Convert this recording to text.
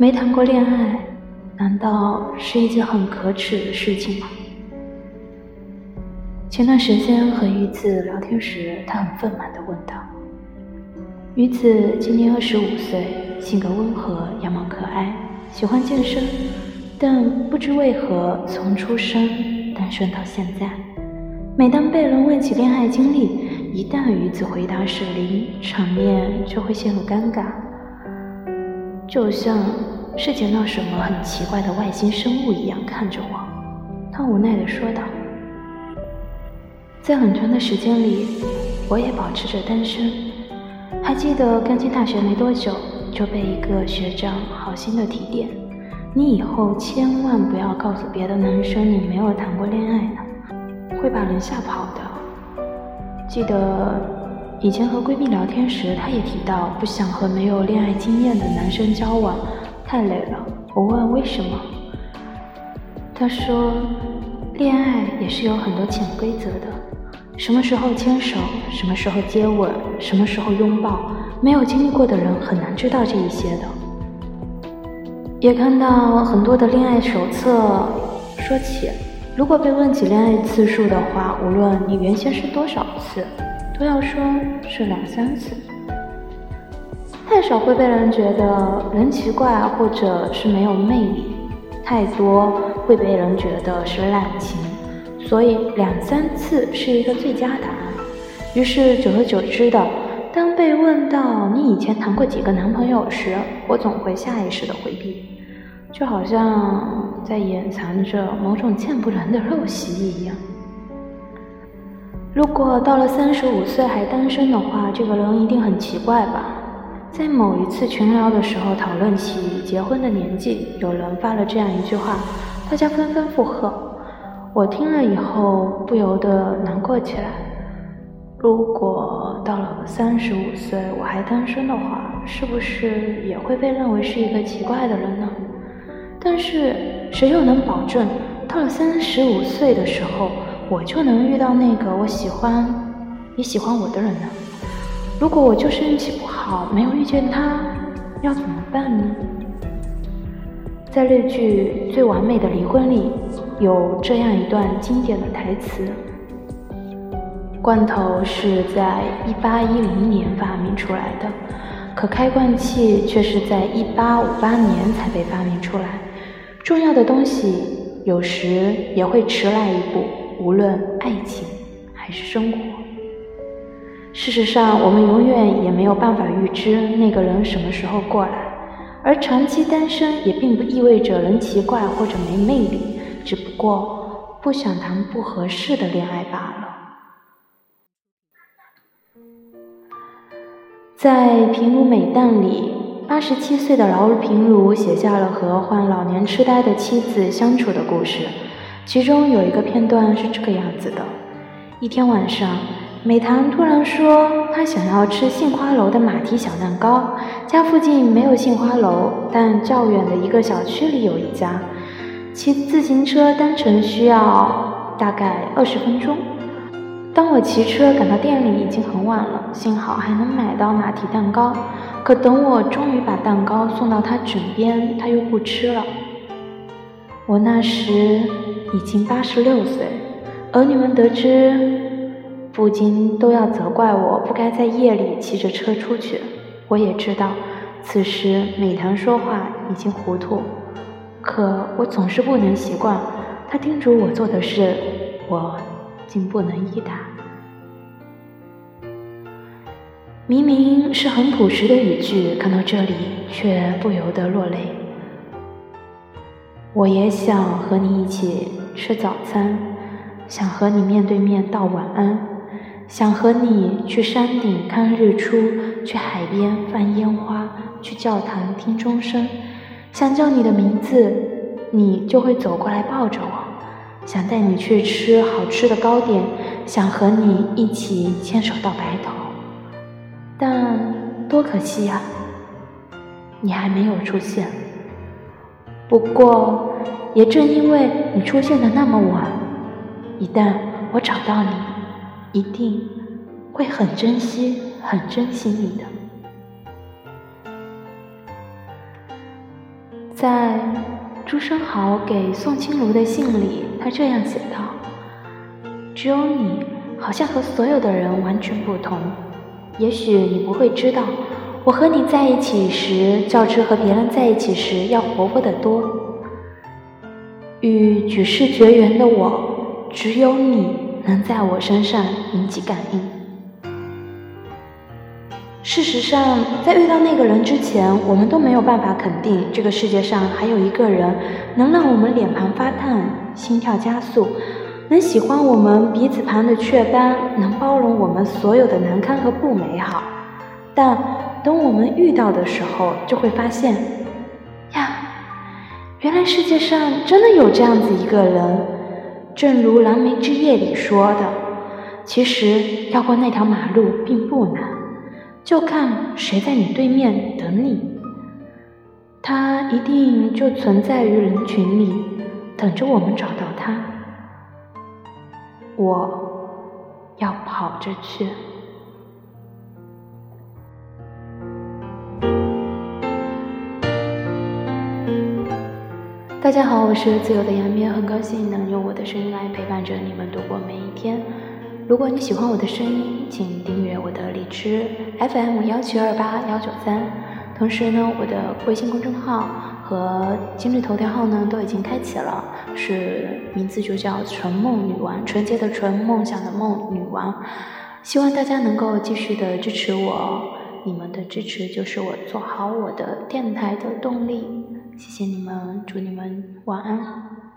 没谈过恋爱，难道是一件很可耻的事情吗？前段时间和鱼子聊天时，他很愤懑地问道：“鱼子今年二十五岁，性格温和，样貌可爱，喜欢健身，但不知为何从出生单身到现在。每当被人问起恋爱经历，一旦鱼子回答是零，场面就会陷入尴尬。”就像是见到什么很奇怪的外星生物一样看着我，他无奈地说道：“在很长的时间里，我也保持着单身。还记得刚进大学没多久，就被一个学长好心的提点：你以后千万不要告诉别的男生你没有谈过恋爱呢，会把人吓跑的。记得。”以前和闺蜜聊天时，她也提到不想和没有恋爱经验的男生交往，太累了。我问为什么，她说，恋爱也是有很多潜规则的，什么时候牵手，什么时候接吻，什么时候拥抱，没有经历过的人很难知道这一些的。也看到很多的恋爱手册说起，如果被问起恋爱次数的话，无论你原先是多少次。不要说是两三次，太少会被人觉得人奇怪，或者是没有魅力；太多会被人觉得是滥情。所以两三次是一个最佳答案。于是久而久之的，当被问到你以前谈过几个男朋友时，我总会下意识的回避，就好像在掩藏着某种见不人的陋习一样。如果到了三十五岁还单身的话，这个人一定很奇怪吧？在某一次群聊的时候，讨论起结婚的年纪，有人发了这样一句话，大家纷纷附和。我听了以后不由得难过起来。如果到了三十五岁我还单身的话，是不是也会被认为是一个奇怪的人呢？但是谁又能保证到了三十五岁的时候？我就能遇到那个我喜欢也喜欢我的人呢？如果我就是运气不好，没有遇见他，要怎么办呢？在日剧《最完美的离婚》里，有这样一段经典的台词：罐头是在一八一零年发明出来的，可开罐器却是在一八五八年才被发明出来。重要的东西有时也会迟来一步。无论爱情还是生活，事实上，我们永远也没有办法预知那个人什么时候过来。而长期单身也并不意味着人奇怪或者没魅力，只不过不想谈不合适的恋爱罢了。在《平如美旦》里，八十七岁的劳平如写下了和患老年痴呆的妻子相处的故事。其中有一个片段是这个样子的：一天晚上，美棠突然说她想要吃杏花楼的马蹄小蛋糕。家附近没有杏花楼，但较远的一个小区里有一家。骑自行车单程需要大概二十分钟。当我骑车赶到店里，已经很晚了，幸好还能买到马蹄蛋糕。可等我终于把蛋糕送到他枕边，他又不吃了。我那时。已经八十六岁，儿女们得知，不禁都要责怪我不该在夜里骑着车出去。我也知道，此时美棠说话已经糊涂，可我总是不能习惯她叮嘱我做的事，我竟不能依答。明明是很朴实的语句，看到这里却不由得落泪。我也想和你一起。吃早餐，想和你面对面道晚安，想和你去山顶看日出，去海边放烟花，去教堂听钟声，想叫你的名字，你就会走过来抱着我，想带你去吃好吃的糕点，想和你一起牵手到白头，但多可惜呀，你还没有出现。不过。也正因为你出现的那么晚，一旦我找到你，一定会很珍惜、很珍惜你的。在朱生豪给宋清如的信里，他这样写道：“只有你，好像和所有的人完全不同。也许你不会知道，我和你在一起时，较之和别人在一起时要活泼得多。与举世绝缘的我，只有你能在我身上引起感应。”事实上，在遇到那个人之前，我们都没有办法肯定这个世界上还有一个人能让我们脸庞发烫、心跳加速，能喜欢我们鼻子旁的雀斑，能包容我们所有的难堪和不美好。但等我们遇到的时候，就会发现，呀，原来世界上真的有这样子一个人。正如《蓝莓之夜》里说的，其实要过那条马路并不难。就看谁在你对面等你，他一定就存在于人群里，等着我们找到他。我要跑着去。大家好，我是自由的杨咩，很高兴能用我的声音来陪伴着你们度过每一天。如果你喜欢我的声音，请订阅我的荔枝 FM 幺七二八幺九三。同时呢，我的微信公众号和今日头条号呢都已经开启了，是名字就叫“纯梦女王”，纯洁的纯，梦想的梦，女王。希望大家能够继续的支持我，你们的支持就是我做好我的电台的动力。谢谢你们，祝你们晚安。